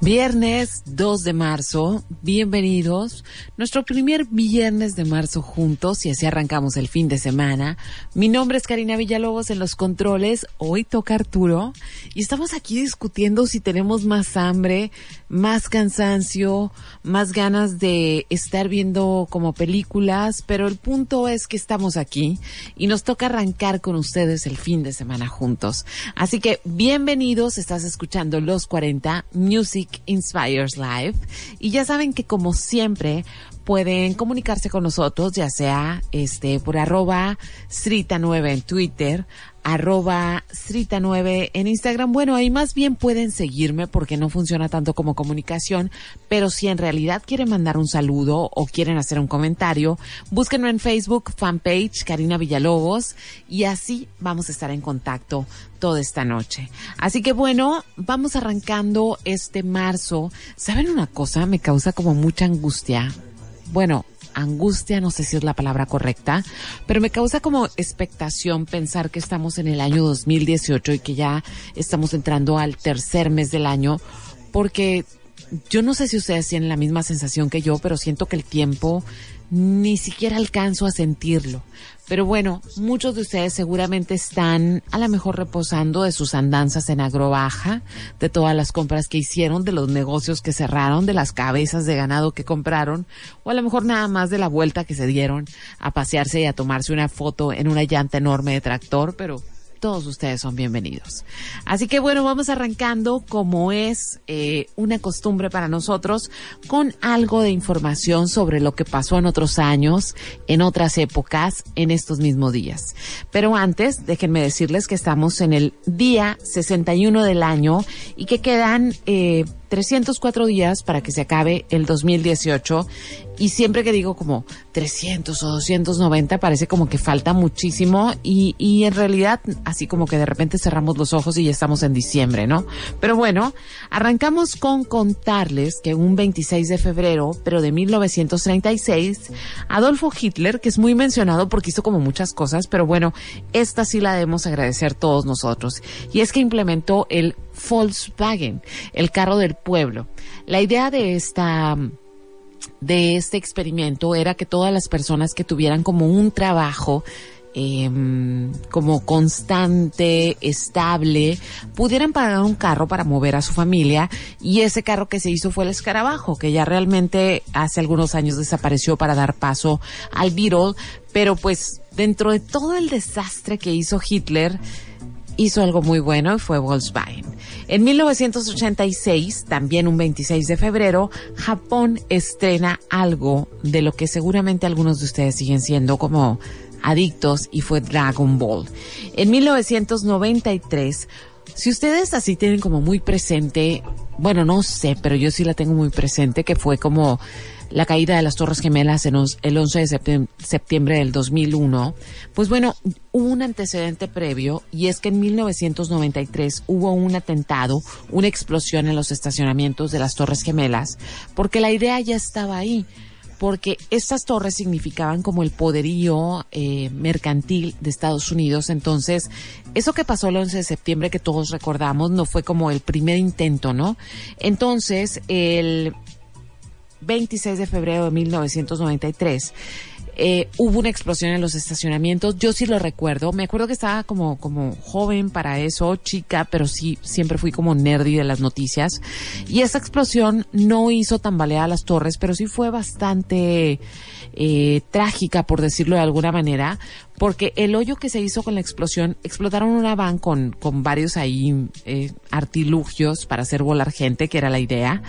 Viernes 2 de marzo, bienvenidos. Nuestro primer viernes de marzo juntos y así arrancamos el fin de semana. Mi nombre es Karina Villalobos en los controles. Hoy toca Arturo y estamos aquí discutiendo si tenemos más hambre, más cansancio, más ganas de estar viendo como películas, pero el punto es que estamos aquí y nos toca arrancar con ustedes el fin de semana juntos. Así que bienvenidos, estás escuchando Los 40 Music Inspires Live. Y ya saben que como siempre pueden comunicarse con nosotros, ya sea este por arroba Srita9 en Twitter, arroba Srita9 en Instagram. Bueno, ahí más bien pueden seguirme porque no funciona tanto como comunicación, pero si en realidad quieren mandar un saludo o quieren hacer un comentario, búsquenlo en Facebook, fanpage Karina Villalobos y así vamos a estar en contacto toda esta noche. Así que bueno, vamos arrancando este marzo. ¿Saben una cosa? Me causa como mucha angustia. Bueno, angustia, no sé si es la palabra correcta, pero me causa como expectación pensar que estamos en el año 2018 y que ya estamos entrando al tercer mes del año, porque yo no sé si ustedes tienen la misma sensación que yo, pero siento que el tiempo ni siquiera alcanzo a sentirlo. Pero bueno, muchos de ustedes seguramente están a lo mejor reposando de sus andanzas en agrobaja, de todas las compras que hicieron, de los negocios que cerraron, de las cabezas de ganado que compraron, o a lo mejor nada más de la vuelta que se dieron a pasearse y a tomarse una foto en una llanta enorme de tractor, pero todos ustedes son bienvenidos. Así que bueno, vamos arrancando como es eh, una costumbre para nosotros con algo de información sobre lo que pasó en otros años, en otras épocas, en estos mismos días. Pero antes, déjenme decirles que estamos en el día 61 del año y que quedan eh, 304 días para que se acabe el 2018 y siempre que digo como 300 o 290 parece como que falta muchísimo. Y, y en realidad así como que de repente cerramos los ojos y ya estamos en diciembre, ¿no? Pero bueno, arrancamos con contarles que un 26 de febrero, pero de 1936, Adolfo Hitler, que es muy mencionado porque hizo como muchas cosas, pero bueno, esta sí la debemos agradecer todos nosotros, y es que implementó el Volkswagen, el carro del pueblo. La idea de esta de este experimento era que todas las personas que tuvieran como un trabajo eh, como constante, estable, pudieran pagar un carro para mover a su familia y ese carro que se hizo fue el escarabajo, que ya realmente hace algunos años desapareció para dar paso al Beetle, pero pues dentro de todo el desastre que hizo Hitler, hizo algo muy bueno y fue Volkswagen. En 1986, también un 26 de febrero, Japón estrena algo de lo que seguramente algunos de ustedes siguen siendo como adictos y fue Dragon Ball. En 1993, si ustedes así tienen como muy presente, bueno, no sé, pero yo sí la tengo muy presente, que fue como la caída de las Torres Gemelas en el 11 de septiembre del 2001, pues bueno, hubo un antecedente previo y es que en 1993 hubo un atentado, una explosión en los estacionamientos de las Torres Gemelas, porque la idea ya estaba ahí porque estas torres significaban como el poderío eh, mercantil de Estados Unidos. Entonces, eso que pasó el 11 de septiembre que todos recordamos no fue como el primer intento, ¿no? Entonces, el 26 de febrero de 1993, Eh, hubo una explosión en los estacionamientos. Yo sí lo recuerdo. Me acuerdo que estaba como, como joven para eso, chica, pero sí, siempre fui como nerdy de las noticias. Y esa explosión no hizo tambalear las torres, pero sí fue bastante eh, trágica, por decirlo de alguna manera, porque el hoyo que se hizo con la explosión, explotaron una van con, con varios ahí eh, artilugios para hacer volar gente, que era la idea.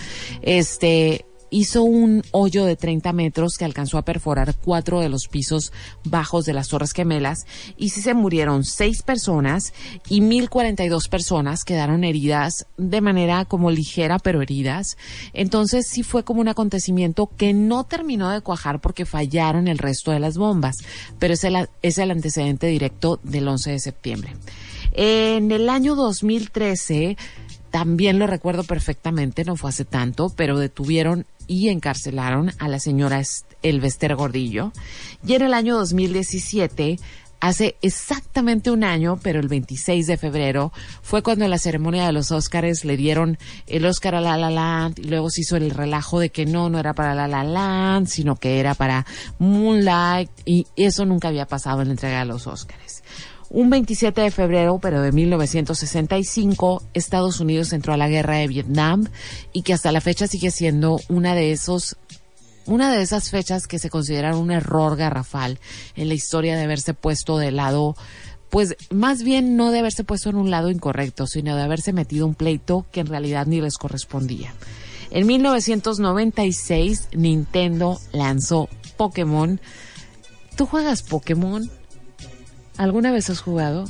Este, hizo un hoyo de 30 metros que alcanzó a perforar cuatro de los pisos bajos de las Torres Gemelas y sí se murieron seis personas y 1042 personas quedaron heridas de manera como ligera pero heridas. Entonces sí fue como un acontecimiento que no terminó de cuajar porque fallaron el resto de las bombas, pero es el, es el antecedente directo del 11 de septiembre. En el año 2013 también lo recuerdo perfectamente, no fue hace tanto, pero detuvieron y encarcelaron a la señora Elvester Gordillo. Y en el año 2017, hace exactamente un año, pero el 26 de febrero, fue cuando en la ceremonia de los Óscares le dieron el Óscar a La La Land y luego se hizo el relajo de que no, no era para La La Land, sino que era para Moonlight y eso nunca había pasado en la entrega de los Óscares. Un 27 de febrero, pero de 1965, Estados Unidos entró a la guerra de Vietnam y que hasta la fecha sigue siendo una de esos una de esas fechas que se consideran un error garrafal en la historia de haberse puesto de lado, pues más bien no de haberse puesto en un lado incorrecto, sino de haberse metido un pleito que en realidad ni les correspondía. En 1996 Nintendo lanzó Pokémon. ¿Tú juegas Pokémon? ¿Alguna vez has jugado?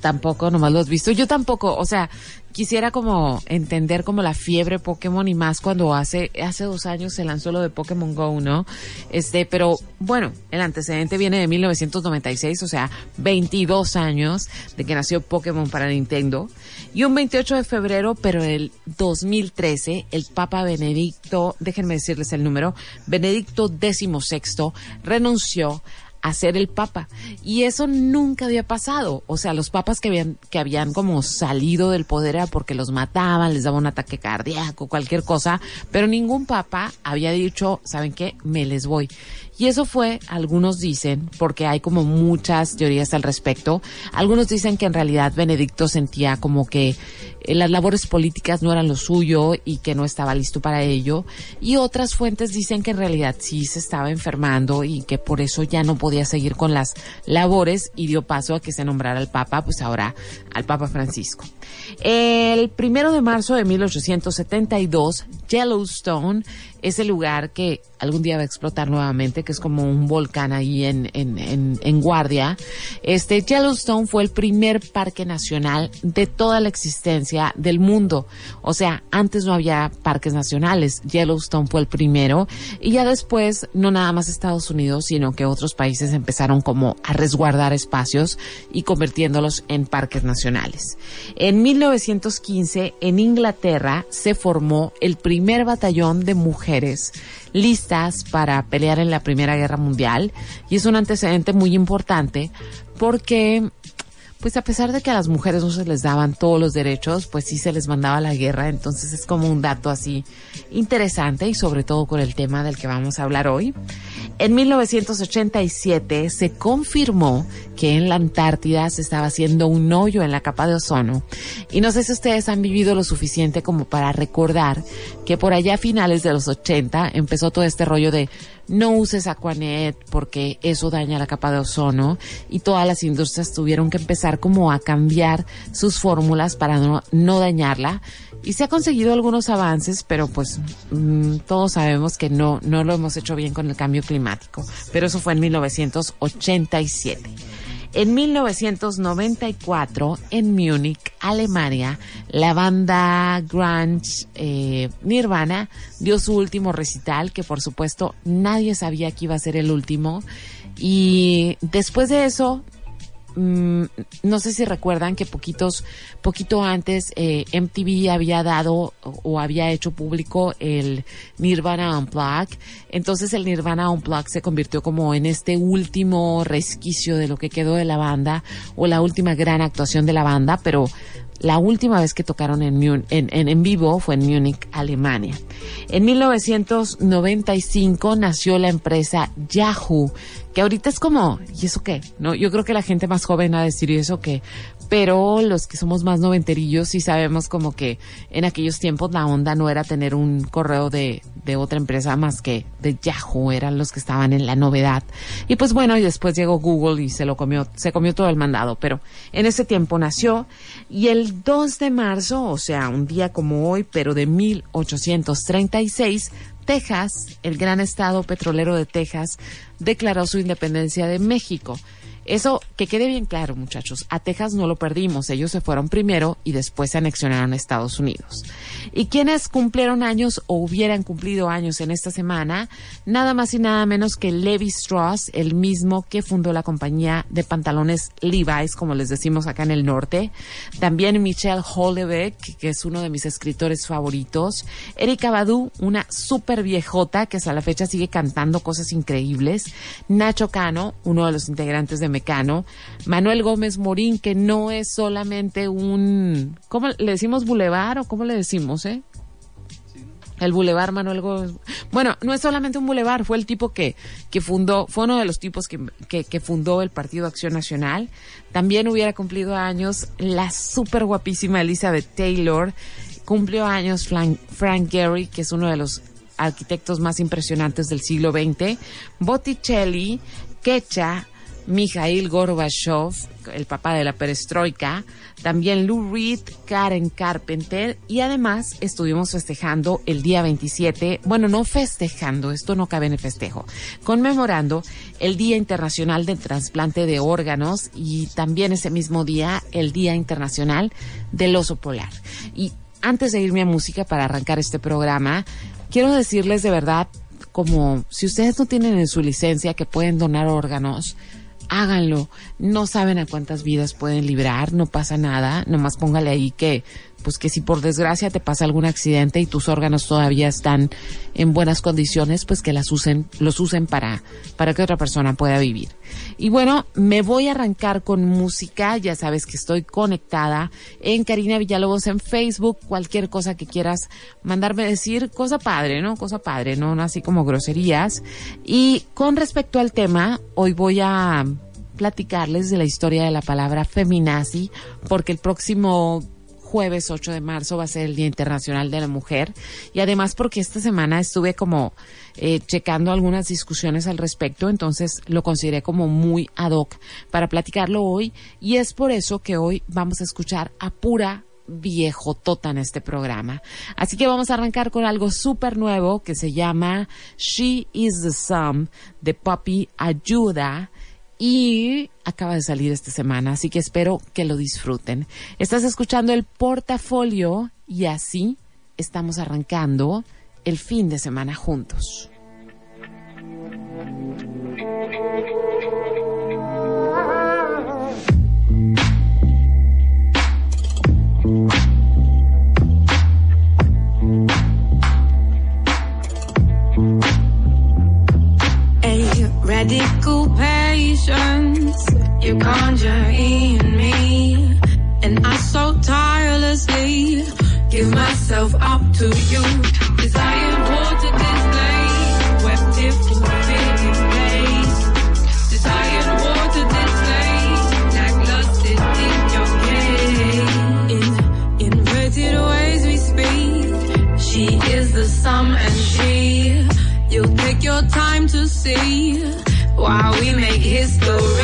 Tampoco, nomás lo has visto. Yo tampoco, o sea, quisiera como entender como la fiebre Pokémon y más cuando hace, hace dos años se lanzó lo de Pokémon Go, ¿no? Este, pero bueno, el antecedente viene de 1996, o sea, 22 años de que nació Pokémon para Nintendo. Y un 28 de febrero, pero el 2013, el Papa Benedicto, déjenme decirles el número, Benedicto XVI renunció a ser el papa. Y eso nunca había pasado. O sea, los papas que habían, que habían como salido del poder era porque los mataban, les daba un ataque cardíaco, cualquier cosa, pero ningún papa había dicho, ¿saben qué? Me les voy. Y eso fue, algunos dicen, porque hay como muchas teorías al respecto, algunos dicen que en realidad Benedicto sentía como que eh, las labores políticas no eran lo suyo y que no estaba listo para ello, y otras fuentes dicen que en realidad sí se estaba enfermando y que por eso ya no podía seguir con las labores y dio paso a que se nombrara al Papa, pues ahora al Papa Francisco. El primero de marzo de 1872, Yellowstone es el lugar que algún día va a explotar nuevamente, que es como un volcán ahí en, en, en, en, Guardia. Este Yellowstone fue el primer parque nacional de toda la existencia del mundo. O sea, antes no había parques nacionales. Yellowstone fue el primero. Y ya después, no nada más Estados Unidos, sino que otros países empezaron como a resguardar espacios y convirtiéndolos en parques nacionales. En 1915, en Inglaterra, se formó el primer batallón de mujeres listas para pelear en la Primera Guerra Mundial. Y es un antecedente muy importante porque pues a pesar de que a las mujeres no se les daban todos los derechos, pues sí se les mandaba la guerra, entonces es como un dato así interesante y sobre todo con el tema del que vamos a hablar hoy. En 1987 se confirmó que en la Antártida se estaba haciendo un hoyo en la capa de ozono y no sé si ustedes han vivido lo suficiente como para recordar que por allá a finales de los 80 empezó todo este rollo de no uses Aquanet porque eso daña la capa de ozono y todas las industrias tuvieron que empezar como a cambiar sus fórmulas para no, no dañarla y se ha conseguido algunos avances, pero pues mmm, todos sabemos que no, no lo hemos hecho bien con el cambio climático. Pero eso fue en 1987. En 1994, en Múnich, Alemania, la banda grunge eh, Nirvana dio su último recital, que por supuesto nadie sabía que iba a ser el último. Y después de eso, mmm, no sé si recuerdan que poquitos, poquito antes eh, MTV había dado o, o, había hecho público el Nirvana Unplugged. Entonces el Nirvana Unplugged se convirtió como en este último resquicio de lo que quedó de la banda o la última gran actuación de la banda, pero La última vez que tocaron en, en, en, vivo fue en Múnich, Alemania. En 1995 nació la empresa Yahoo, que ahorita es como, ¿y eso qué? No, yo creo que la gente más joven va a decir, ¿y eso qué? Pero los que somos más noventerillos sí sabemos como que en aquellos tiempos la onda no era tener un correo de, de otra empresa más que de Yahoo, eran los que estaban en la novedad. Y pues bueno, y después llegó Google y se lo comió, se comió todo el mandado, pero en ese tiempo nació y el 2 de marzo, o sea, un día como hoy, pero de 1836, Texas, el gran estado petrolero de Texas, declaró su independencia de México. Eso, que quede bien claro, muchachos, a Texas no lo perdimos, ellos se fueron primero y después se anexionaron a Estados Unidos. Y quienes cumplieron años o hubieran cumplido años en esta semana, nada más y nada menos que Levi Strauss, el mismo que fundó la compañía de pantalones Levi's, como les decimos acá en el norte. También Michelle Houellebecq, que es uno de mis escritores favoritos. Erika Badu, una súper viejota que hasta la fecha sigue cantando cosas increíbles. Nacho Cano, uno de los integrantes de Mecano. Manuel Gómez Morín, que no es solamente un... ¿Cómo le decimos bulevar o cómo le decimos, eh? El Boulevard Manuel Gómez. Bueno, no es solamente un boulevard, fue el tipo que, que fundó, fue uno de los tipos que, que, que fundó el Partido Acción Nacional. También hubiera cumplido años la súper guapísima Elizabeth Taylor. Cumplió años Frank, Frank Gehry, que es uno de los arquitectos más impresionantes del siglo XX. Botticelli, Quecha, Mikhail Gorbachev, el papá de la perestroika, también Lou Reed, Karen Carpenter y además estuvimos festejando el día 27, bueno, no festejando, esto no cabe en el festejo, conmemorando el Día Internacional del Trasplante de Órganos y también ese mismo día el Día Internacional del Oso Polar. Y antes de irme a música para arrancar este programa, quiero decirles de verdad, como si ustedes no tienen en su licencia que pueden donar órganos, háganlo. No saben a cuántas vidas pueden librar, no pasa nada. Nomás póngale ahí que, pues que si por desgracia te pasa algún accidente y tus órganos todavía están en buenas condiciones, pues que las usen, los usen para, para que otra persona pueda vivir. Y bueno, me voy a arrancar con música. Ya sabes que estoy conectada en Karina Villalobos en Facebook. Cualquier cosa que quieras mandarme decir, cosa padre, ¿no? Cosa padre, ¿no? no así como groserías. Y con respecto al tema, hoy voy a platicarles de la historia de la palabra feminazi, porque el próximo jueves 8 de marzo va a ser el Día Internacional de la Mujer. Y además porque esta semana estuve como eh, checando algunas discusiones al respecto, entonces lo consideré como muy ad hoc para platicarlo hoy. Y es por eso que hoy vamos a escuchar a pura viejotota en este programa. Así que vamos a arrancar con algo súper nuevo que se llama She is the Sum de Poppy Ayuda y acaba de salir esta semana, así que espero que lo disfruten. Estás escuchando el portafolio y así estamos arrancando el fin de semana juntos. Patience you conjure in me, and I so tirelessly give myself up to you. Desired water display, wept fulfilling place. Desired water in your inverted ways we speak. She is the sum and she. You'll take your time to see while we make history.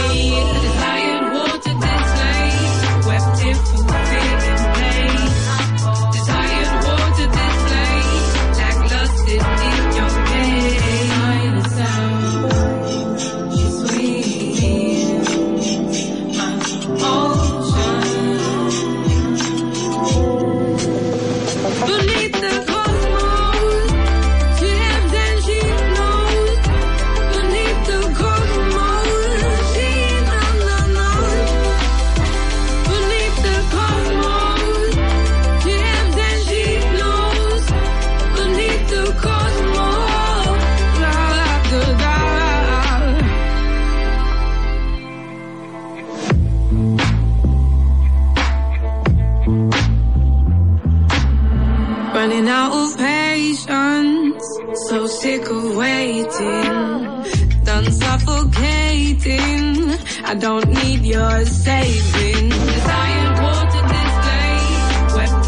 I don't need your saving.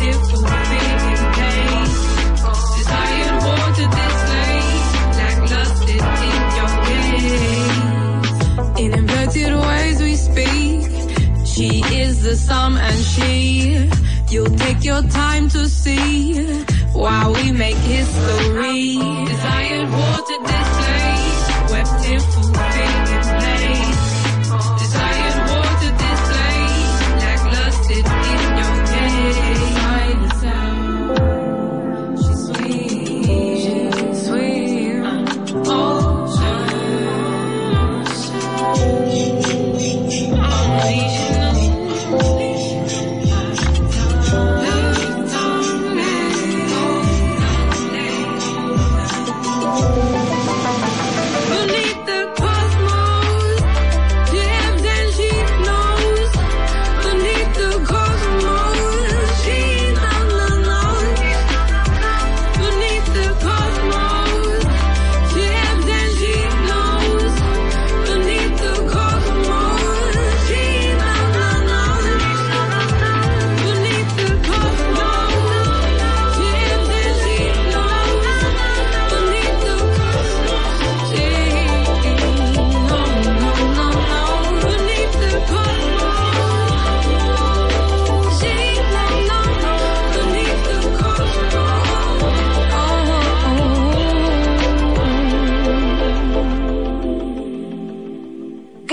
It for in your. In inverted ways we speak, she is the sum and she. You'll take your time to see while we make history. Cause water.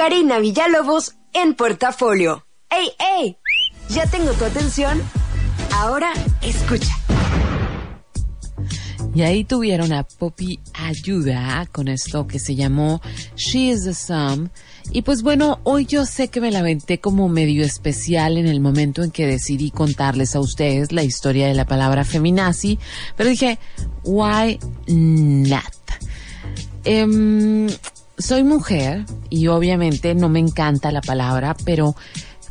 Karina Villalobos en portafolio. ¡Ey, ey! ¿Ya tengo tu atención? Ahora escucha. Y ahí tuvieron a Poppy Ayuda con esto que se llamó She is the Sum. Y pues bueno, hoy yo sé que me la aventé como medio especial en el momento en que decidí contarles a ustedes la historia de la palabra feminazi, pero dije, why not? Em, soy mujer y obviamente no me encanta la palabra, pero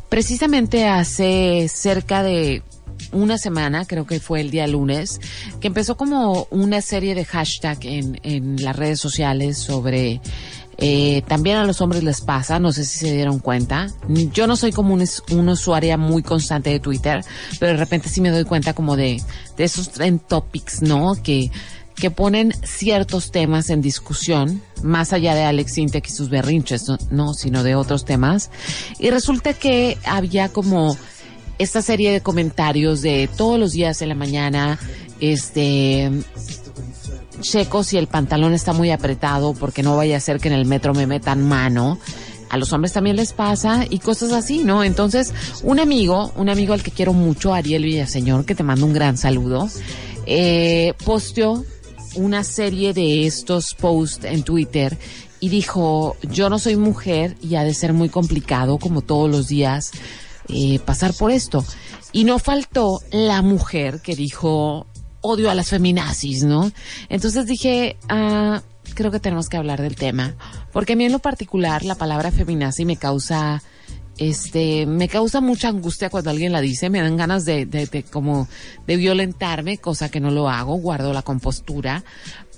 precisamente hace cerca de una semana, creo que fue el día lunes, que empezó como una serie de hashtag en, en las redes sociales sobre eh, también a los hombres les pasa, no sé si se dieron cuenta. Yo no soy como un, una usuaria muy constante de Twitter, pero de repente sí me doy cuenta como de, de esos trend topics, ¿no? Que, que ponen ciertos temas en discusión, más allá de Alex Sintek y sus berrinches, no, no, sino de otros temas. Y resulta que había como esta serie de comentarios de todos los días en la mañana, este, checo si el pantalón está muy apretado porque no vaya a ser que en el metro me metan mano. A los hombres también les pasa y cosas así, ¿no? Entonces, un amigo, un amigo al que quiero mucho, Ariel Villaseñor, que te mando un gran saludo, eh, posteó una serie de estos posts en Twitter y dijo, yo no soy mujer y ha de ser muy complicado como todos los días eh, pasar por esto. Y no faltó la mujer que dijo, odio a las feminazis, ¿no? Entonces dije, ah, creo que tenemos que hablar del tema. Porque a mí en lo particular la palabra feminazi me causa, este, me causa mucha angustia cuando alguien la dice, me dan ganas de, de, de como, de violentarme, cosa que no lo hago, guardo la compostura.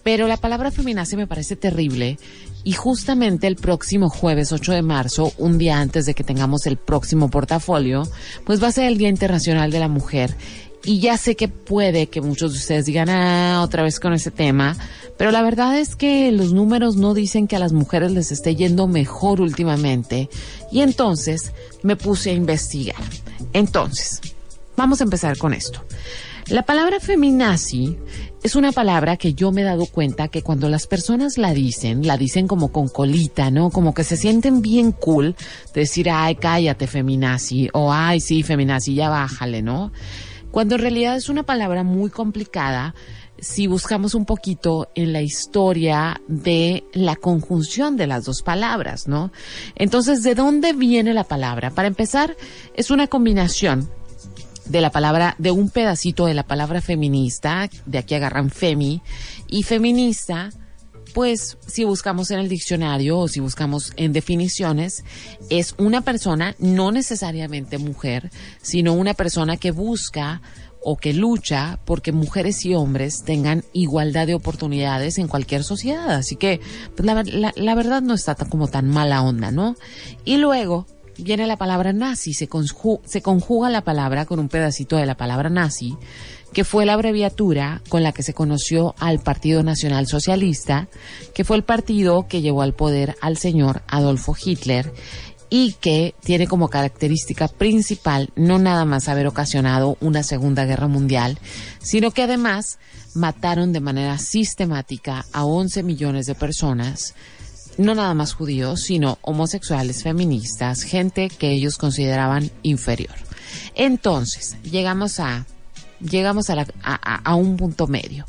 Pero la palabra feminazi me parece terrible y justamente el próximo jueves 8 de marzo, un día antes de que tengamos el próximo portafolio, pues va a ser el Día Internacional de la Mujer. Y ya sé que puede que muchos de ustedes digan, ah, otra vez con ese tema, pero la verdad es que los números no dicen que a las mujeres les esté yendo mejor últimamente. Y entonces me puse a investigar. Entonces, vamos a empezar con esto. La palabra feminazi es una palabra que yo me he dado cuenta que cuando las personas la dicen, la dicen como con colita, ¿no? Como que se sienten bien cool de decir, ay, cállate feminazi, o ay, sí, feminazi, ya bájale, ¿no? Cuando en realidad es una palabra muy complicada si buscamos un poquito en la historia de la conjunción de las dos palabras, ¿no? Entonces, ¿de dónde viene la palabra? Para empezar, es una combinación de la palabra, de un pedacito de la palabra feminista, de aquí agarran femi, y feminista, pues si buscamos en el diccionario o si buscamos en definiciones, es una persona, no necesariamente mujer, sino una persona que busca o que lucha porque mujeres y hombres tengan igualdad de oportunidades en cualquier sociedad. Así que pues, la, la- verdad no está tan- como tan mala onda, ¿no? Y luego viene la palabra nazi, se, se conjuga la palabra con un pedacito de la palabra nazi, que fue la abreviatura con la que se conoció al Partido Nacional Socialista, que fue el partido que llevó al poder al señor Adolfo Hitler y que tiene como característica principal no nada más haber ocasionado una Segunda Guerra Mundial, sino que además mataron de manera sistemática a 11 millones de personas, no nada más judíos, sino homosexuales, feministas, gente que ellos consideraban inferior. Entonces, llegamos a, llegamos a, la- a- un punto medio.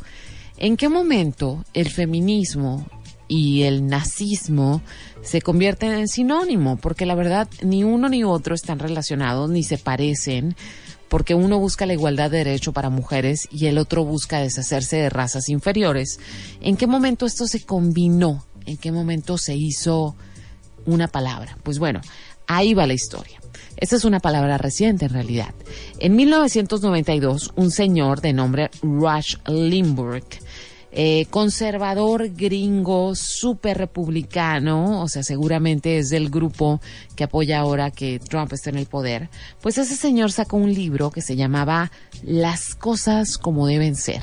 ¿En qué momento el feminismo y el nazismo se convierten en sinónimo? Porque la verdad, ni uno ni otro están relacionados, ni se parecen, porque uno busca la igualdad de derecho para mujeres y el otro busca deshacerse de razas inferiores. ¿En qué momento esto se combinó? ¿En qué momento se hizo una palabra? Pues bueno, ahí va la historia. Esta es una palabra reciente en realidad. En 1992, un señor de nombre Rush Limburg, eh, conservador gringo, súper republicano, o sea, seguramente es del grupo que apoya ahora que Trump está en el poder, pues ese señor sacó un libro que se llamaba Las cosas como deben ser.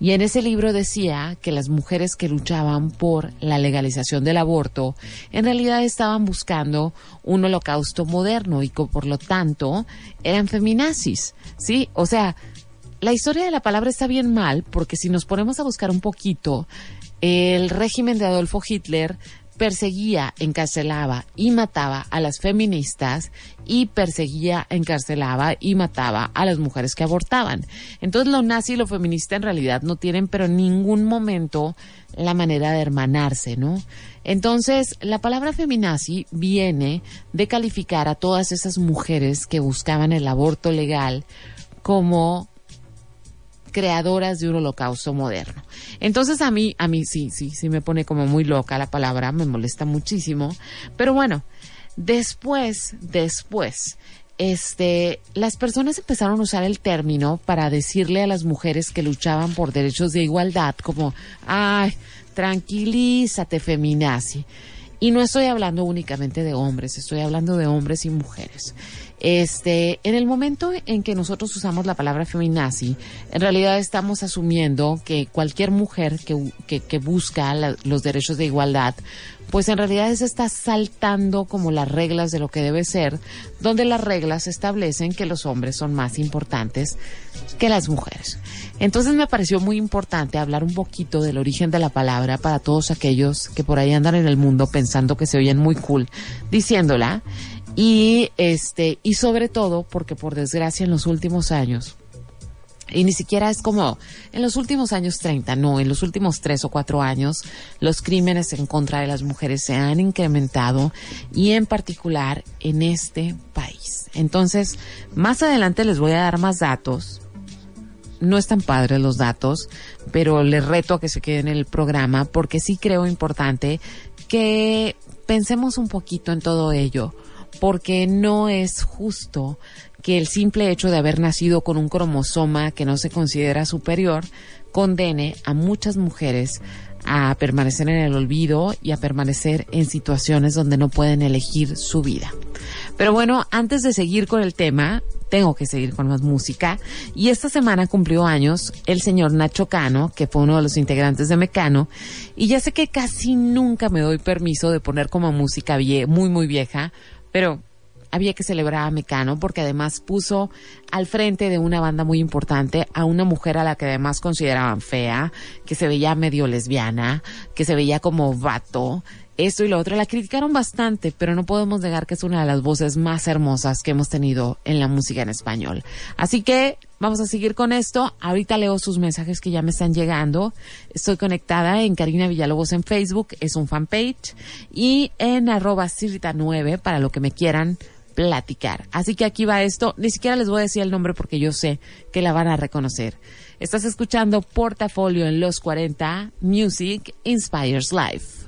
Y en ese libro decía que las mujeres que luchaban por la legalización del aborto en realidad estaban buscando un holocausto moderno y que por lo tanto eran feminazis, ¿sí? O sea, la historia de la palabra está bien mal porque si nos ponemos a buscar un poquito, el régimen de Adolfo Hitler perseguía, encarcelaba y mataba a las feministas y perseguía, encarcelaba y mataba a las mujeres que abortaban. Entonces lo nazi y lo feminista en realidad no tienen pero en ningún momento la manera de hermanarse, ¿no? Entonces, la palabra feminazi viene de calificar a todas esas mujeres que buscaban el aborto legal como creadoras de un holocausto moderno. Entonces a mí, a mí sí, sí, sí me pone como muy loca la palabra, me molesta muchísimo. Pero bueno, después, después, este, las personas empezaron a usar el término para decirle a las mujeres que luchaban por derechos de igualdad, como, ay, tranquilízate, feminazi. Y no estoy hablando únicamente de hombres, estoy hablando de hombres y mujeres. Este, en el momento en que nosotros usamos la palabra feminazi, en realidad estamos asumiendo que cualquier mujer que, que, busca la- los derechos de igualdad, pues en realidad se está saltando como las reglas de lo que debe ser, donde las reglas establecen que los hombres son más importantes que las mujeres. Entonces me pareció muy importante hablar un poquito del origen de la palabra para todos aquellos que por ahí andan en el mundo pensando que se oyen muy cool diciéndola y este y sobre todo porque por desgracia en los últimos años y ni siquiera es como en los últimos años 30, no, en los últimos tres o cuatro años los crímenes en contra de las mujeres se han incrementado y en particular en este país. Entonces, más adelante les voy a dar más datos. No están padres los datos, pero les reto a que se queden en el programa porque sí creo importante que pensemos un poquito en todo ello, porque no es justo que el simple hecho de haber nacido con un cromosoma que no se considera superior condene a muchas mujeres a permanecer en el olvido y a permanecer en situaciones donde no pueden elegir su vida. Pero bueno, antes de seguir con el tema, tengo que seguir con más música. Y esta semana cumplió años el señor Nacho Cano, que fue uno de los integrantes de Mecano. Y ya sé que casi nunca me doy permiso de poner como música muy, muy vieja, pero había que celebrar a Mecano porque además puso al frente de una banda muy importante a una mujer a la que además consideraban fea, que se veía medio lesbiana, que se veía como vato, esto y lo otro. La criticaron bastante, pero no podemos negar que es una de las voces más hermosas que hemos tenido en la música en español. Así que vamos a seguir con esto. Ahorita leo sus mensajes que ya me están llegando. Estoy conectada en Karina Villalobos en Facebook, es un fanpage, y en arroba Cirita9 para lo que me quieran platicar. Así que aquí va esto. Ni siquiera les voy a decir el nombre porque yo sé que la van a reconocer. Estás escuchando Portafolio en los 40. Music Inspires Life.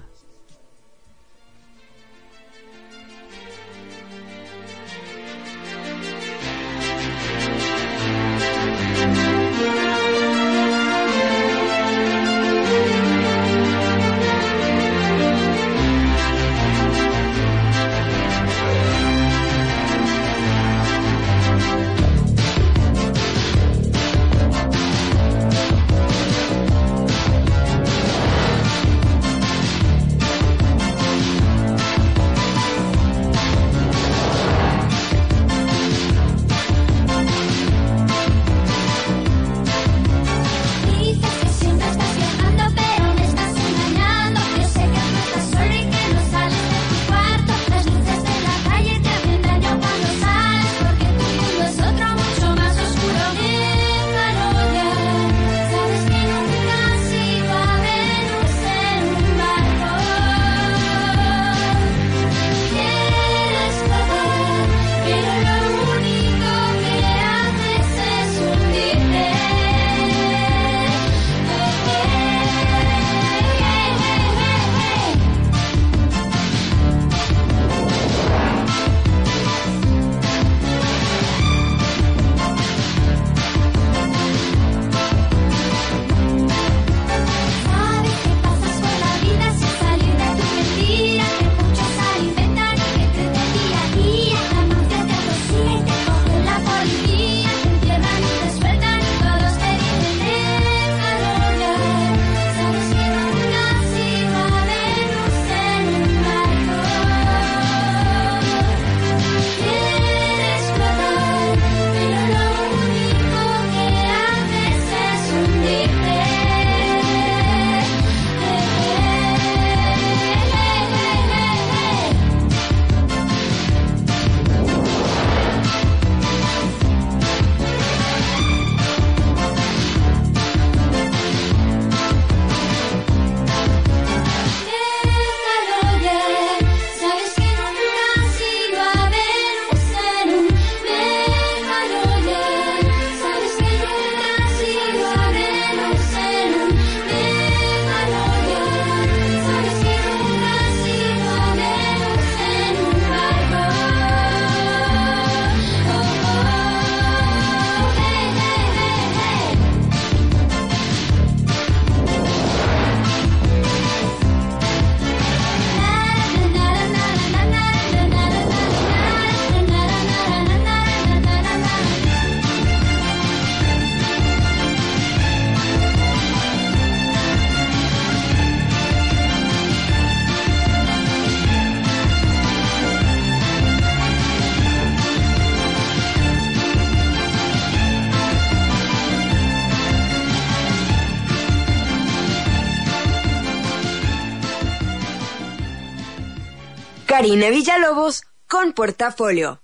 Karina Villalobos con Portafolio.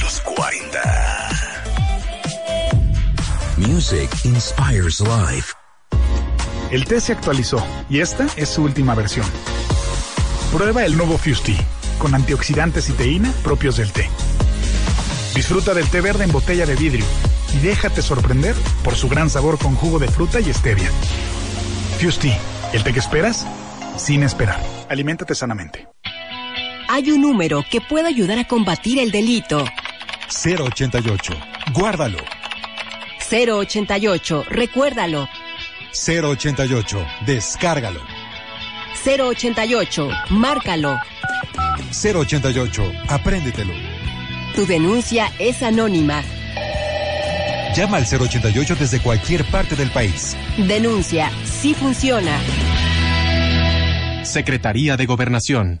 Los 40. Music inspires life. El té se actualizó y esta es su última versión. Prueba el nuevo Fusti, con antioxidantes y teína propios del té. Disfruta del té verde en botella de vidrio y déjate sorprender por su gran sabor con jugo de fruta y stevia. Fusti, el té que esperas sin esperar. Aliméntate sanamente. Hay un número que puede ayudar a combatir el delito. 088. Guárdalo. 088, recuérdalo. 088. Descárgalo. 088, márcalo. 088. Apréndetelo. Tu denuncia es anónima. Llama al 088 desde cualquier parte del país. Denuncia, sí funciona. Secretaría de Gobernación.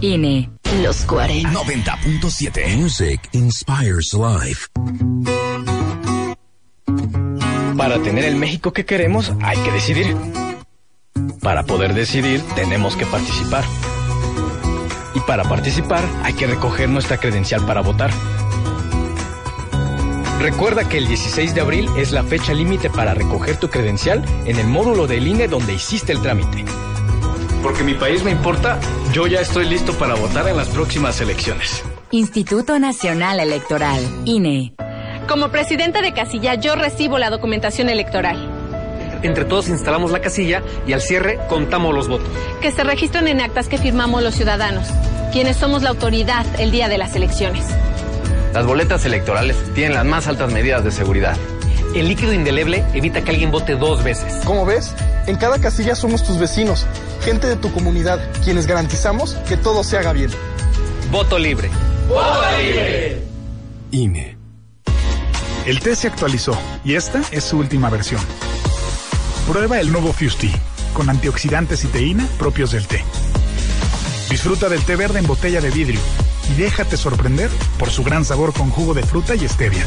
INE. Los 40. 90.7. Music inspires life. Para tener el México que queremos hay que decidir. Para poder decidir tenemos que participar. Y para participar hay que recoger nuestra credencial para votar. Recuerda que el 16 de abril es la fecha límite para recoger tu credencial en el módulo del INE donde hiciste el trámite. Porque mi país me importa, yo ya estoy listo para votar en las próximas elecciones. Instituto Nacional Electoral, INE. Como presidente de casilla, yo recibo la documentación electoral. Entre todos instalamos la casilla y al cierre contamos los votos. Que se registren en actas que firmamos los ciudadanos, quienes somos la autoridad el día de las elecciones. Las boletas electorales tienen las más altas medidas de seguridad. El líquido indeleble evita que alguien vote dos veces. Como ves, en cada casilla somos tus vecinos, gente de tu comunidad, quienes garantizamos que todo se haga bien. Voto libre. ¡Voto libre! INE. El té se actualizó y esta es su última versión. Prueba el nuevo Fusti, con antioxidantes y teína propios del té. Disfruta del té verde en botella de vidrio y déjate sorprender por su gran sabor con jugo de fruta y stevia.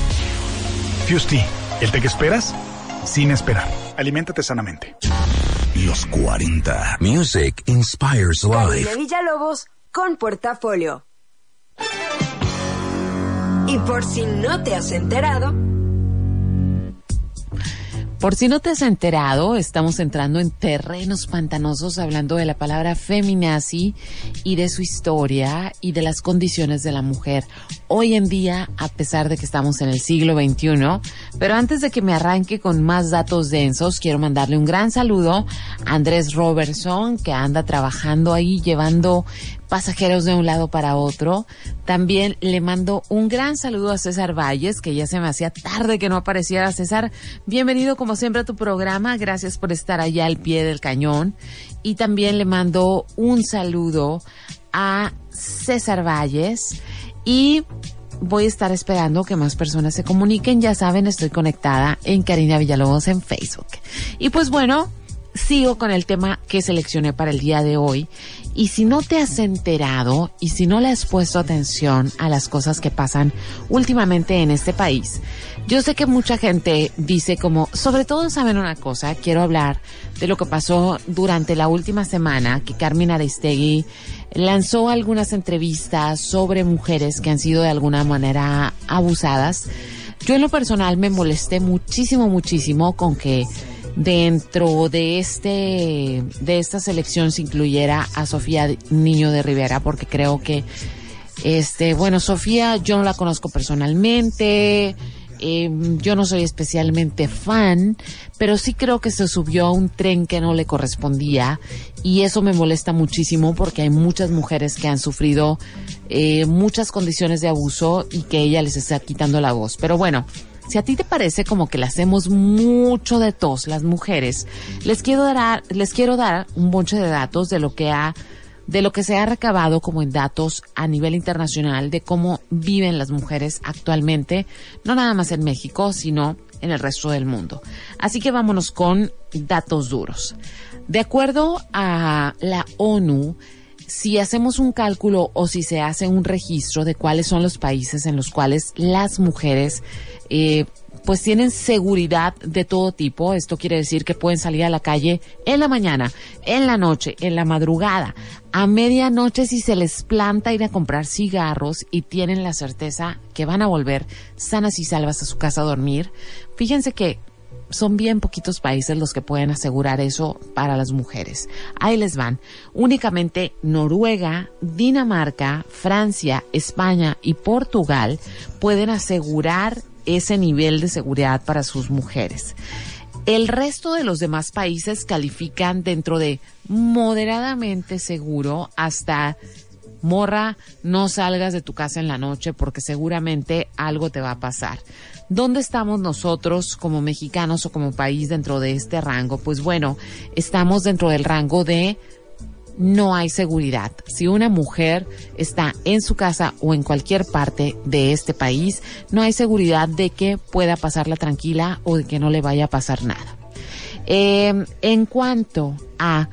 Fusti, el té que esperas sin esperar. Aliméntate sanamente. Los 40. Music inspires life. Karina Villalobos con Portafolio. Y por si no te has enterado, Por si no te has enterado, estamos entrando en terrenos pantanosos hablando de la palabra feminazi y de su historia y de las condiciones de la mujer hoy en día, a pesar de que estamos en el siglo XXI. Pero antes de que me arranque con más datos densos, quiero mandarle un gran saludo a Andrés Robertson, que anda trabajando ahí llevando pasajeros de un lado para otro. También le mando un gran saludo a César Valles, que ya se me hacía tarde que no apareciera. César, bienvenido como siempre a tu programa. Gracias por estar allá al pie del cañón. Y también le mando un saludo a César Valles y voy a estar esperando que más personas se comuniquen. Ya saben, estoy conectada en Karina Villalobos en Facebook. Y pues bueno, sigo con el tema que seleccioné para el día de hoy. Y si no te has enterado y si no le has puesto atención a las cosas que pasan últimamente en este país, yo sé que mucha gente dice como, sobre todo saben una cosa, quiero hablar de lo que pasó durante la última semana, que Carmen Aristegui lanzó algunas entrevistas sobre mujeres que han sido de alguna manera abusadas. Yo en lo personal me molesté muchísimo, muchísimo con que dentro de este de esta selección se incluyera a Sofía Niño de Rivera porque creo que este bueno Sofía yo no la conozco personalmente eh, yo no soy especialmente fan pero sí creo que se subió a un tren que no le correspondía y eso me molesta muchísimo porque hay muchas mujeres que han sufrido eh, muchas condiciones de abuso y que ella les está quitando la voz. Pero bueno Si a ti te parece como que le hacemos mucho de tos las mujeres, les quiero dar, les quiero dar un bonche de datos de lo que ha de lo que se ha recabado como en datos a nivel internacional de cómo viven las mujeres actualmente, no nada más en México, sino en el resto del mundo. Así que vámonos con datos duros. De acuerdo a la ONU, si hacemos un cálculo o si se hace un registro de cuáles son los países en los cuales las mujeres eh, pues tienen seguridad de todo tipo. Esto quiere decir que pueden salir a la calle en la mañana, en la noche, en la madrugada, a medianoche si se les planta ir a comprar cigarros y tienen la certeza que van a volver sanas y salvas a su casa a dormir. Fíjense que son bien poquitos países los que pueden asegurar eso para las mujeres. Ahí les van. Únicamente Noruega, Dinamarca, Francia, España y Portugal pueden asegurar ese nivel de seguridad para sus mujeres. El resto de los demás países califican dentro de moderadamente seguro hasta morra, no salgas de tu casa en la noche porque seguramente algo te va a pasar. ¿Dónde estamos nosotros como mexicanos o como país dentro de este rango? Pues bueno, estamos dentro del rango de no hay seguridad. Si una mujer está en su casa o en cualquier parte de este país, no hay seguridad de que pueda pasarla tranquila o de que no le vaya a pasar nada. Eh, en cuanto a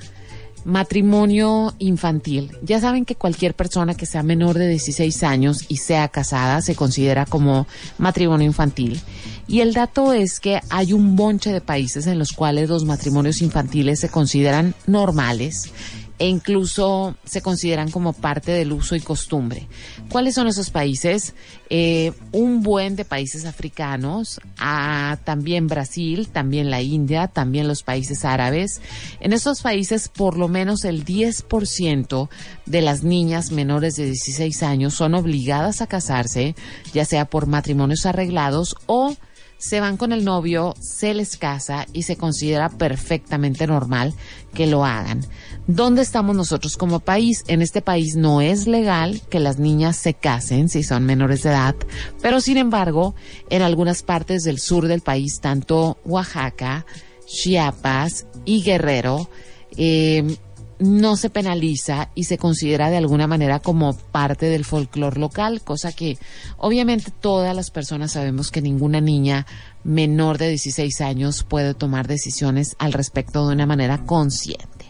matrimonio infantil, ya saben que cualquier persona que sea menor de 16 años y sea casada se considera como matrimonio infantil. Y el dato es que hay un bonche de países en los cuales los matrimonios infantiles se consideran normales e incluso se consideran como parte del uso y costumbre. ¿Cuáles son esos países? Eh, un buen de países africanos, a, también Brasil, también la India, también los países árabes. En estos países, por lo menos el 10% de las niñas menores de 16 años son obligadas a casarse, ya sea por matrimonios arreglados o se van con el novio, se les casa y se considera perfectamente normal que lo hagan. ¿Dónde estamos nosotros como país? En este país no es legal que las niñas se casen si son menores de edad, pero sin embargo, en algunas partes del sur del país, tanto Oaxaca, Chiapas y Guerrero, eh, no se penaliza y se considera de alguna manera como parte del folclore local, cosa que obviamente todas las personas sabemos que ninguna niña menor de 16 años puede tomar decisiones al respecto de una manera consciente.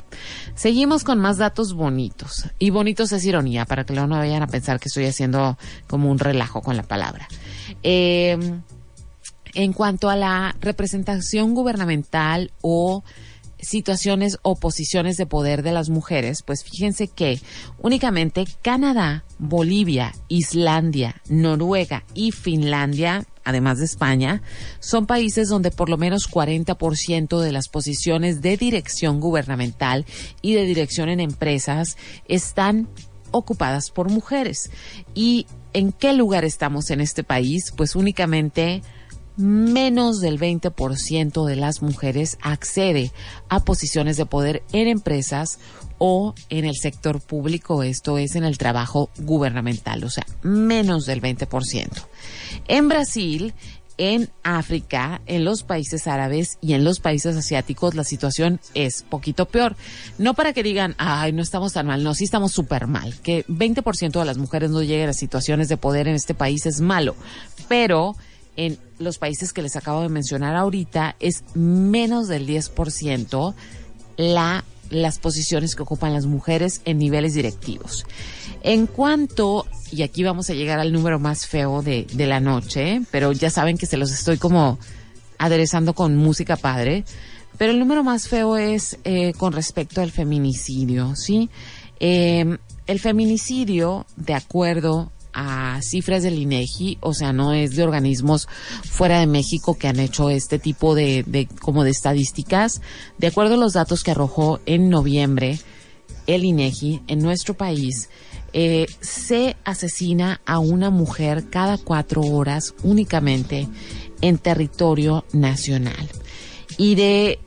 Seguimos con más datos bonitos. Y bonitos es ironía, para que luego no vayan a pensar que estoy haciendo como un relajo con la palabra. Eh, en cuanto a la representación gubernamental o situaciones o posiciones de poder de las mujeres, pues fíjense que únicamente Canadá, Bolivia, Islandia, Noruega y Finlandia además de España, son países donde por lo menos 40% de las posiciones de dirección gubernamental y de dirección en empresas están ocupadas por mujeres. ¿Y en qué lugar estamos en este país? Pues únicamente menos del 20% de las mujeres accede a posiciones de poder en empresas o en el sector público, esto es en el trabajo gubernamental, o sea, menos del 20%. En Brasil, en África, en los países árabes y en los países asiáticos la situación es poquito peor. No para que digan, ay, no estamos tan mal, no, sí estamos súper mal. Que 20% de las mujeres no lleguen a situaciones de poder en este país es malo. Pero en los países que les acabo de mencionar ahorita es menos del 10% la las posiciones que ocupan las mujeres en niveles directivos. En cuanto, y aquí vamos a llegar al número más feo de, de la noche, pero ya saben que se los estoy como aderezando con música padre, pero el número más feo es eh, con respecto al feminicidio, ¿sí? Eh, el feminicidio, de acuerdo a cifras del INEGI, o sea, no es de organismos fuera de México que han hecho este tipo de, como de estadísticas. De acuerdo a los datos que arrojó en noviembre el INEGI en nuestro país, eh, se asesina a una mujer cada cuatro horas únicamente en territorio nacional. Y de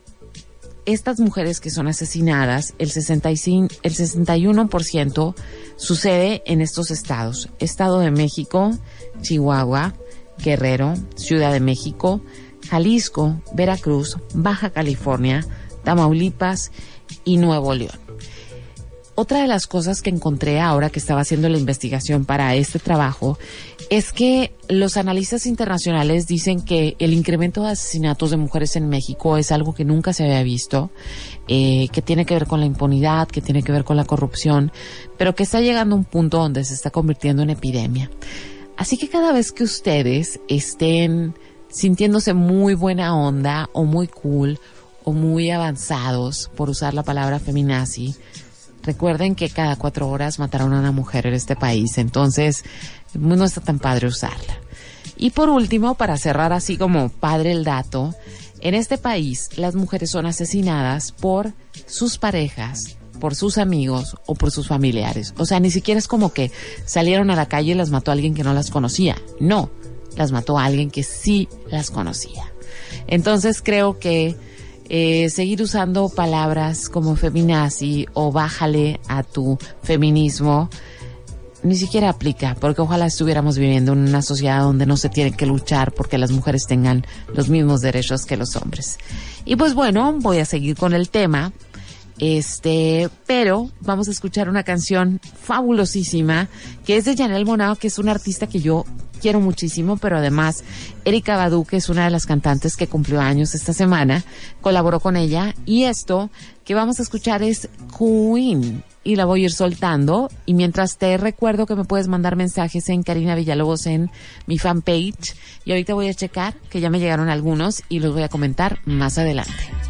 estas mujeres que son asesinadas, el 65, el 61% sucede en estos estados. Estado de México, Chihuahua, Guerrero, Ciudad de México, Jalisco, Veracruz, Baja California, Tamaulipas y Nuevo León. Otra de las cosas que encontré ahora que estaba haciendo la investigación para este trabajo es que los analistas internacionales dicen que el incremento de asesinatos de mujeres en México es algo que nunca se había visto, eh, que tiene que ver con la impunidad, que tiene que ver con la corrupción, pero que está llegando a un punto donde se está convirtiendo en epidemia. Así que cada vez que ustedes estén sintiéndose muy buena onda o muy cool o muy avanzados, por usar la palabra feminazi, Recuerden que cada cuatro horas mataron a una mujer en este país, entonces no está tan padre usarla. Y por último, para cerrar así como padre el dato, en este país las mujeres son asesinadas por sus parejas, por sus amigos o por sus familiares. O sea, ni siquiera es como que salieron a la calle y las mató alguien que no las conocía. No, las mató alguien que sí las conocía. Entonces creo que eh, seguir usando palabras como feminazi o bájale a tu feminismo ni siquiera aplica, porque ojalá estuviéramos viviendo en una sociedad donde no se tiene que luchar porque las mujeres tengan los mismos derechos que los hombres. Y pues bueno, voy a seguir con el tema. Este, pero vamos a escuchar una canción fabulosísima que es de Janelle Monao, que es una artista que yo quiero muchísimo, pero además Erika Badu, que es una de las cantantes que cumplió años esta semana, colaboró con ella. Y esto que vamos a escuchar es Queen y la voy a ir soltando. Y mientras te recuerdo que me puedes mandar mensajes en Karina Villalobos en mi fanpage. Y ahorita voy a checar que ya me llegaron algunos y los voy a comentar más adelante.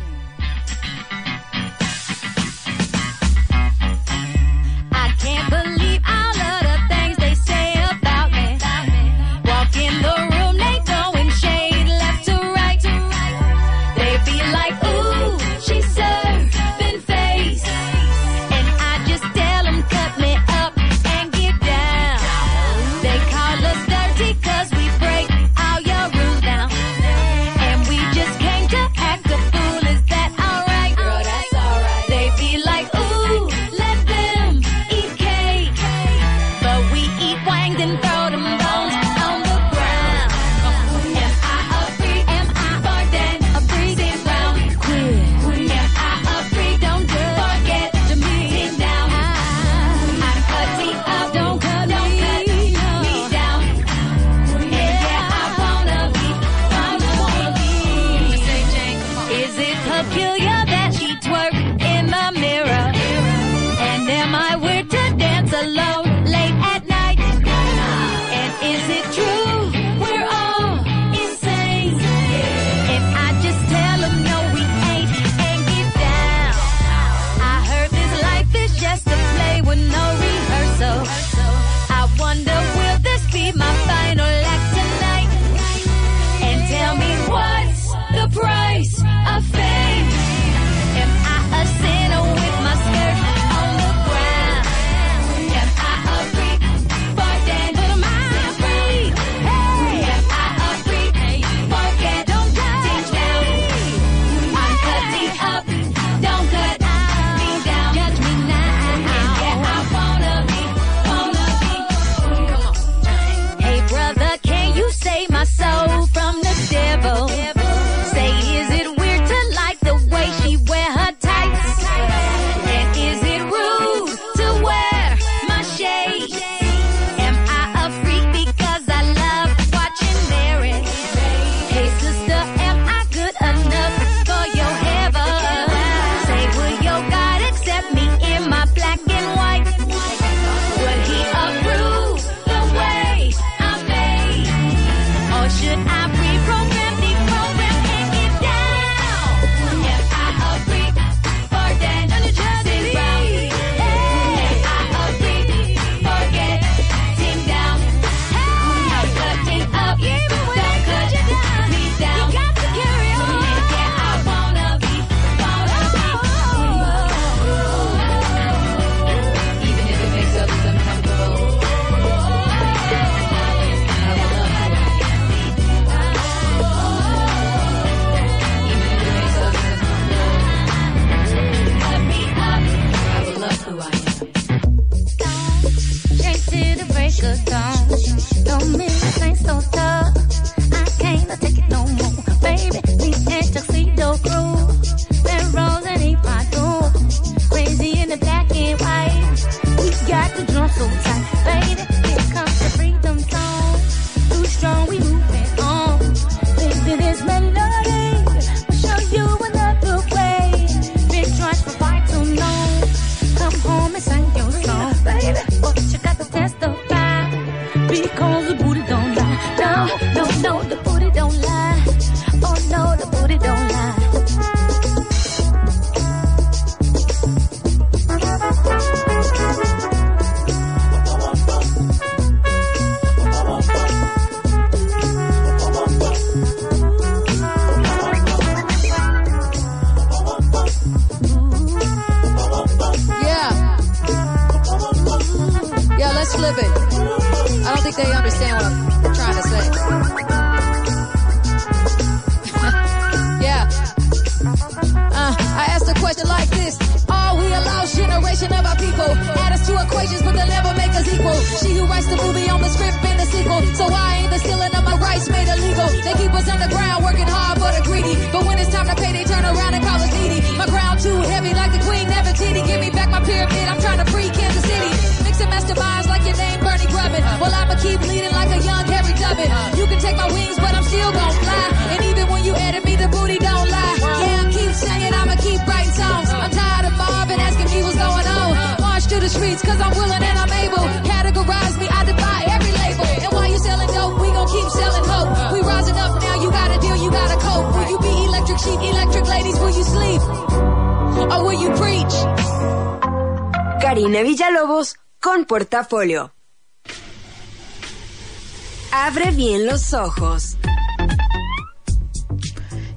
Abre bien los ojos.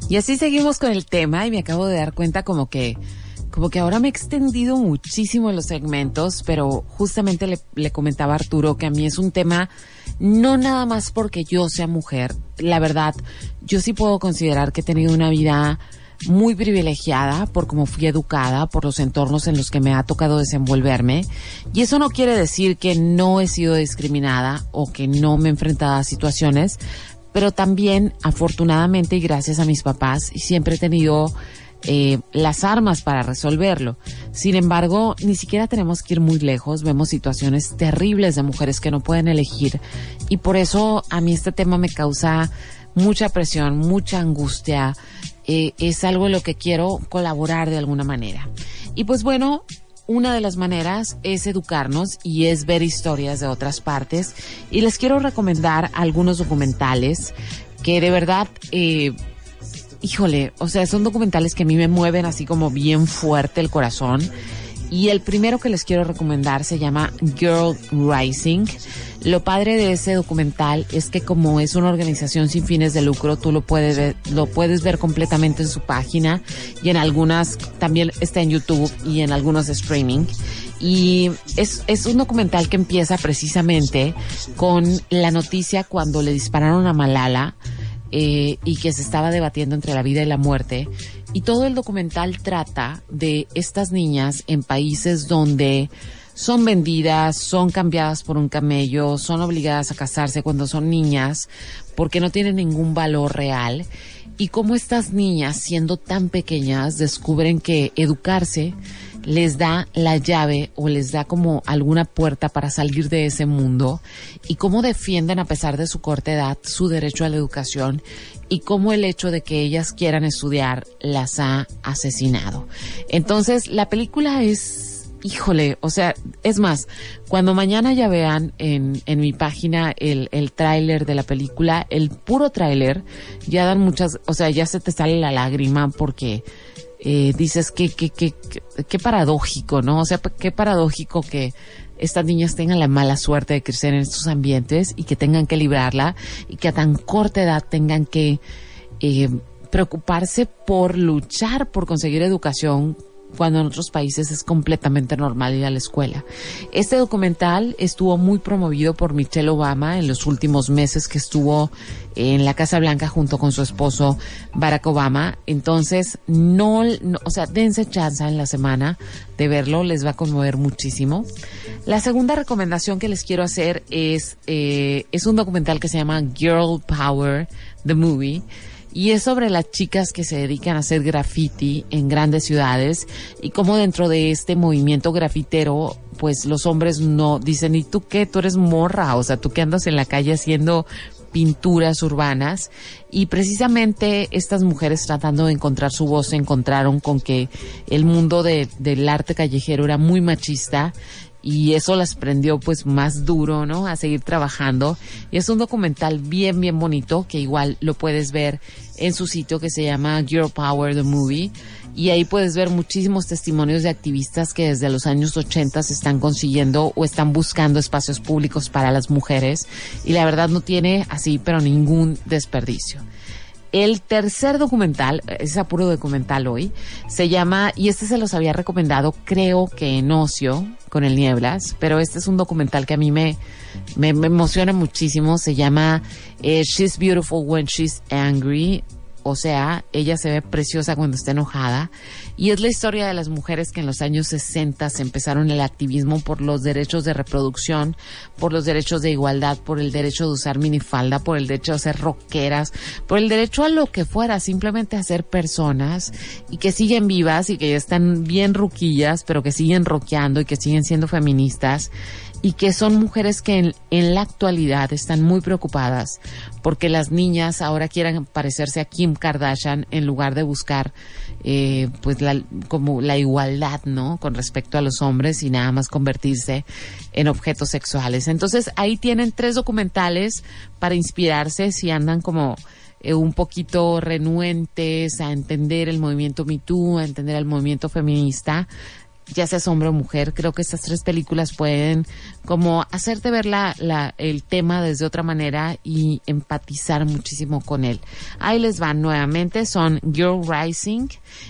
Y así seguimos con el tema y me acabo de dar cuenta como que como que ahora me he extendido muchísimo en los segmentos, pero justamente le, comentaba Arturo que a mí es un tema no nada más porque yo sea mujer. La verdad, yo sí puedo considerar que he tenido una vida muy privilegiada por cómo fui educada, por los entornos en los que me ha tocado desenvolverme. Y eso no quiere decir que no he sido discriminada o que no me he enfrentado a situaciones, pero también afortunadamente y gracias a mis papás siempre he tenido eh, las armas para resolverlo. Sin embargo, ni siquiera tenemos que ir muy lejos. Vemos situaciones terribles de mujeres que no pueden elegir y por eso a mí este tema me causa mucha presión, mucha angustia. Eh, es algo en lo que quiero colaborar de alguna manera. Y pues bueno, una de las maneras es educarnos y es ver historias de otras partes. Y les quiero recomendar algunos documentales que de verdad, eh, híjole, o sea, son documentales que a mí me mueven así como bien fuerte el corazón. Y el primero que les quiero recomendar se llama Girl Rising. Lo padre de ese documental es que como es una organización sin fines de lucro, tú lo puedes ver, lo puedes ver completamente en su página y en algunas también está en YouTube y en algunos streaming. Y es, es un documental que empieza precisamente con la noticia cuando le dispararon a Malala eh, y que se estaba debatiendo entre la vida y la muerte. Y todo el documental trata de estas niñas en países donde son vendidas, son cambiadas por un camello, son obligadas a casarse cuando son niñas porque no tienen ningún valor real. Y cómo estas niñas, siendo tan pequeñas, descubren que educarse les da la llave o les da como alguna puerta para salir de ese mundo y cómo defienden a pesar de su corta edad su derecho a la educación y cómo el hecho de que ellas quieran estudiar las ha asesinado. Entonces, la película es, híjole, o sea, es más, cuando mañana ya vean en, en mi página el, el tráiler de la película, el puro tráiler, ya dan muchas, o sea, ya se te sale la lágrima porque eh, dices que, que, que, qué paradójico, ¿no? O sea, qué paradójico que estas niñas tengan la mala suerte de crecer en estos ambientes y que tengan que librarla y que a tan corta edad tengan que eh, preocuparse por luchar por conseguir educación cuando en otros países es completamente normal ir a la escuela. Este documental estuvo muy promovido por Michelle Obama en los últimos meses que estuvo en la Casa Blanca junto con su esposo Barack Obama. Entonces, no, o sea, dense chance en la semana de verlo, les va a conmover muchísimo. La segunda recomendación que les quiero hacer es, eh, es un documental que se llama Girl Power, The Movie y es sobre las chicas que se dedican a hacer graffiti en grandes ciudades y cómo dentro de este movimiento grafitero pues los hombres no dicen, ¿y tú qué? Tú eres morra, o sea, tú que andas en la calle haciendo pinturas urbanas y precisamente estas mujeres tratando de encontrar su voz se encontraron con que el mundo de, del arte callejero era muy machista y eso las prendió pues más duro, ¿no? A seguir trabajando. Y es un documental bien, bien bonito que igual lo puedes ver en su sitio que se llama Girl Power The Movie. Y ahí puedes ver muchísimos testimonios de activistas que desde los años 80 están consiguiendo o están buscando espacios públicos para las mujeres. Y la verdad no tiene así, pero ningún desperdicio. El tercer documental, es apuro documental hoy, se llama, y este se los había recomendado, creo que en Ocio, con el Nieblas, pero este es un documental que a mí me, me, emociona muchísimo, se llama eh, She's Beautiful When She's Angry, o sea, ella se ve preciosa cuando está enojada. Y es la historia de las mujeres que en los años 60 se empezaron el activismo por los derechos de reproducción, por los derechos de igualdad, por el derecho de usar minifalda, por el derecho de ser rockeras, por el derecho a lo que fuera, simplemente a ser personas y que siguen vivas y que ya están bien ruquillas, pero que siguen rockeando y que siguen siendo feministas y que son mujeres que en, en, la actualidad están muy preocupadas porque las niñas ahora quieran parecerse a Kim Kardashian en lugar de buscar eh, pues la, como la igualdad no con respecto a los hombres y nada más convertirse en objetos sexuales. Entonces ahí tienen tres documentales para inspirarse si andan como eh, un poquito renuentes a entender el movimiento Me Too, a entender el movimiento feminista ya seas hombre o mujer, creo que estas tres películas pueden como hacerte ver la, el tema desde otra manera y empatizar muchísimo con él. Ahí les van nuevamente, son Girl Rising,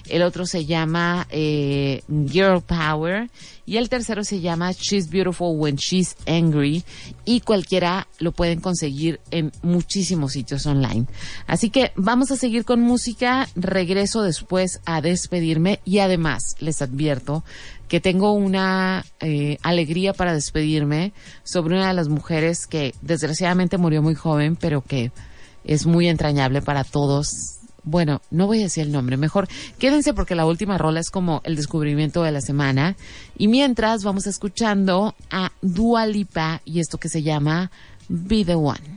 el otro se llama eh, Girl Power y el tercero se llama She's Beautiful When She's Angry y cualquiera lo pueden conseguir en muchísimos sitios online. Así que vamos a seguir con música, regreso después a despedirme y además les advierto que tengo una eh, alegría para despedirme sobre una de las mujeres que desgraciadamente murió muy joven, pero que es muy entrañable para todos. Bueno, no voy a decir el nombre, mejor quédense porque la última rola es como el descubrimiento de la semana. Y mientras vamos escuchando a Dua Lipa y esto que se llama Be the One.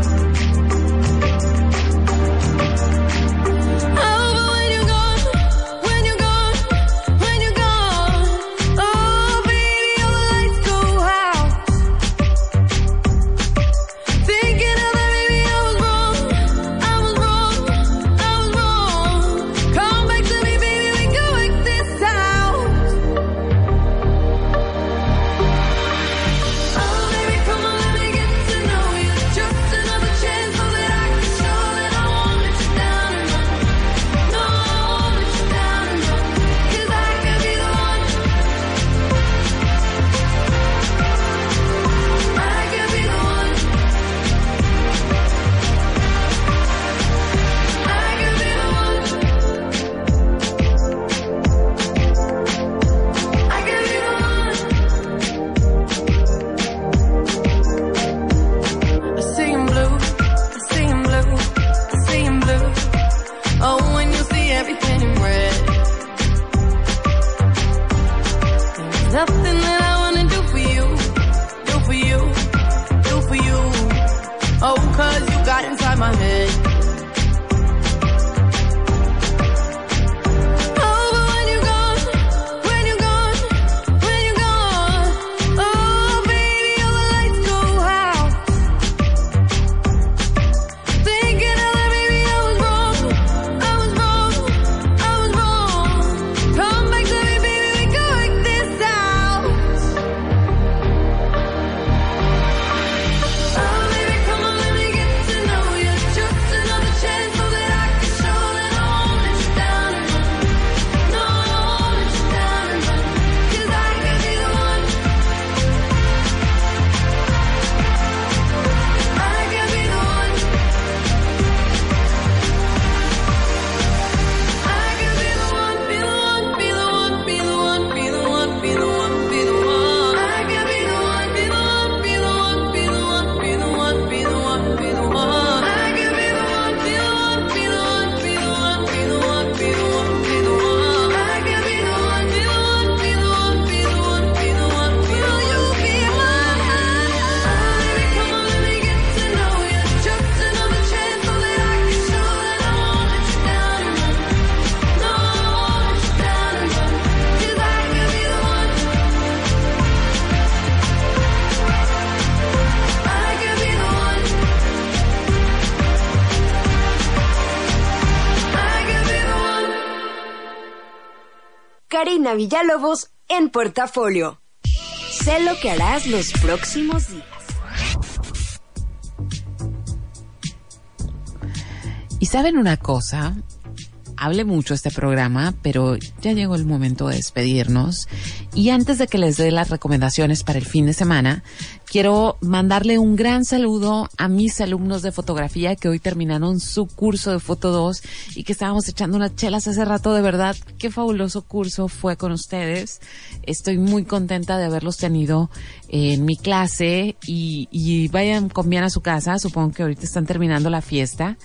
Villalobos en Portafolio. Sé lo que harás los próximos días. Y saben una cosa, hable mucho este programa, pero ya llegó el momento de despedirnos. Y antes de que les dé las recomendaciones para el fin de semana, quiero mandarle un gran saludo a mis alumnos de fotografía que hoy terminaron su curso de Foto 2 y que estábamos echando unas chelas hace rato. De verdad, qué fabuloso curso fue con ustedes. Estoy muy contenta de haberlos tenido en mi clase y, y vayan con bien a su casa. Supongo que ahorita están terminando la fiesta.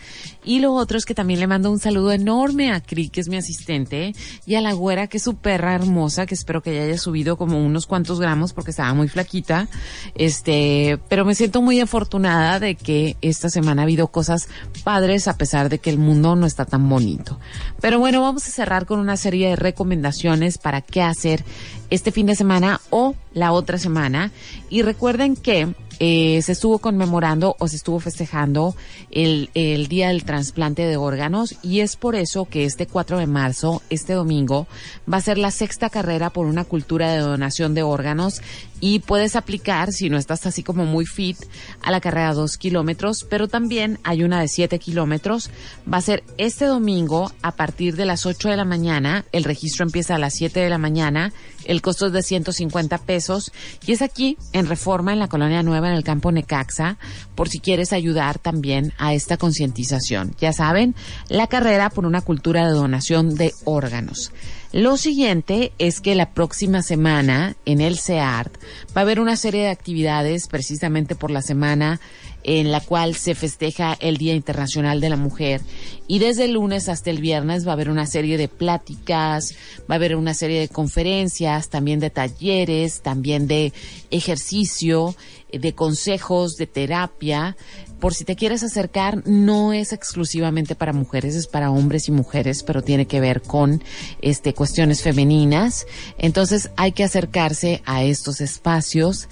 Y lo otro es que también le mando un saludo enorme a Cri, que es mi asistente, y a la güera, que es su perra hermosa, que espero que ya haya subido como unos cuantos gramos porque estaba muy flaquita. Este, pero me siento muy afortunada de que esta semana ha habido cosas padres a pesar de que el mundo no está tan bonito. Pero bueno, vamos a cerrar con una serie de recomendaciones para qué hacer este fin de semana o la otra semana. Y recuerden que eh, se estuvo conmemorando o se estuvo festejando el, el Día del Trasplante de Órganos y es por eso que este 4 de marzo, este domingo, va a ser la sexta carrera por una cultura de donación de órganos y puedes aplicar, si no estás así como muy fit, a la carrera de dos kilómetros, pero también hay una de siete kilómetros. Va a ser este domingo a partir de las 8 de la mañana. El registro empieza a las 7 de la mañana. El costo es de 150 pesos y es aquí en Reforma, en la Colonia Nueva, en el campo Necaxa, por si quieres ayudar también a esta concientización. Ya saben, la carrera por una cultura de donación de órganos. Lo siguiente es que la próxima semana en el CEART va a haber una serie de actividades precisamente por la semana en la cual se festeja el Día Internacional de la Mujer y desde el lunes hasta el viernes va a haber una serie de pláticas, va a haber una serie de conferencias, también de talleres, también de ejercicio, de consejos, de terapia. Por si te quieres acercar, no es exclusivamente para mujeres, es para hombres y mujeres, pero tiene que ver con este cuestiones femeninas. Entonces hay que acercarse a estos espacios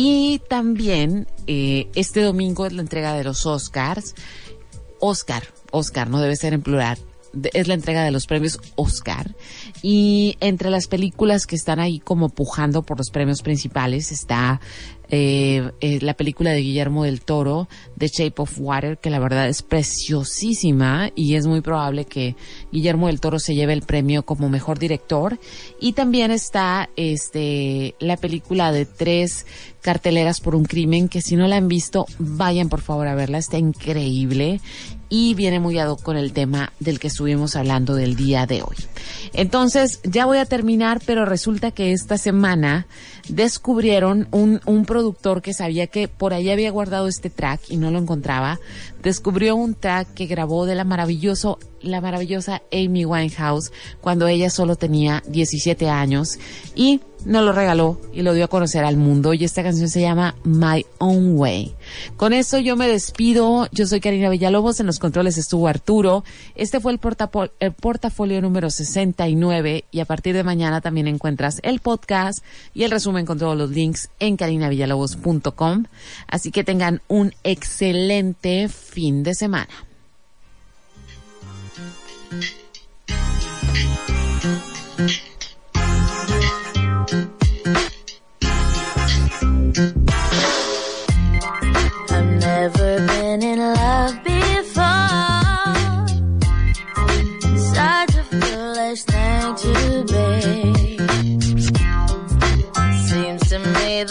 y también eh, este domingo es la entrega de los Oscars. Oscar, Oscar, no debe ser en plural. Es la entrega de los premios Oscar. Y entre las películas que están ahí como pujando por los premios principales está eh, eh, la película de Guillermo del Toro, The Shape of Water, que la verdad es preciosísima y es muy probable que Guillermo del Toro se lleve el premio como mejor director. Y también está este la película de tres carteleras por un crimen, que si no la han visto, vayan por favor a verla, está increíble y viene muy ad con el tema del que estuvimos hablando del día de hoy. Entonces, ya voy a terminar, pero resulta que esta semana descubrieron un, un productor que sabía que por ahí había guardado este track y no lo encontraba, descubrió un track que grabó de la maravilloso la maravillosa Amy Winehouse cuando ella solo tenía 17 años y nos lo regaló y lo dio a conocer al mundo. Y esta canción se llama My Own Way. Con eso yo me despido, yo soy Karina Villalobos, en los controles estuvo Arturo, este fue el, portapo- el portafolio número 69 y a partir de mañana también encuentras el podcast y el resumen todos los links en carinavillalobos.com, así que tengan un excelente fin de semana.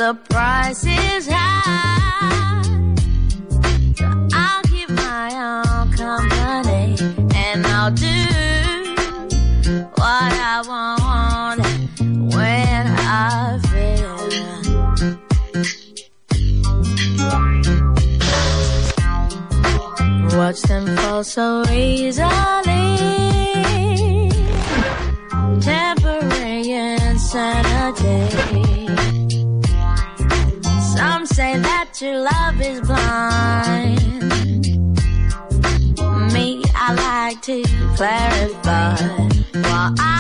The price is high. So I'll keep my own company and I'll do what I want when I feel. Watch them fall so easily. Temporary insanity. Your love is blind. Me, I like to clarify. Well, I,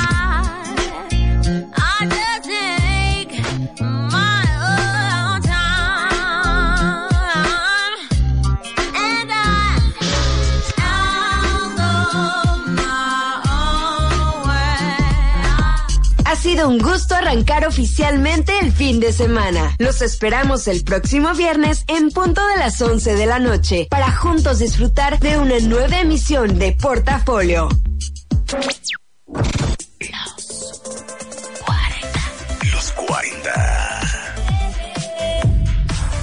sido un gusto arrancar oficialmente el fin de semana. Los esperamos el próximo viernes en punto de las 11 de la noche para juntos disfrutar de una nueva emisión de Portafolio. Los 40.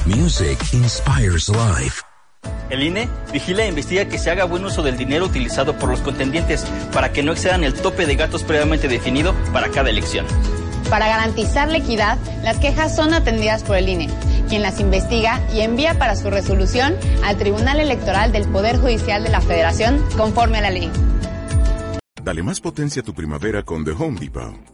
Music inspires life. El INE vigila e investiga que se haga buen uso del dinero utilizado por los contendientes para que no excedan el tope de gastos previamente definido para cada elección. Para garantizar la equidad, las quejas son atendidas por el INE, quien las investiga y envía para su resolución al Tribunal Electoral del Poder Judicial de la Federación conforme a la ley. Dale más potencia a tu primavera con The Home Depot.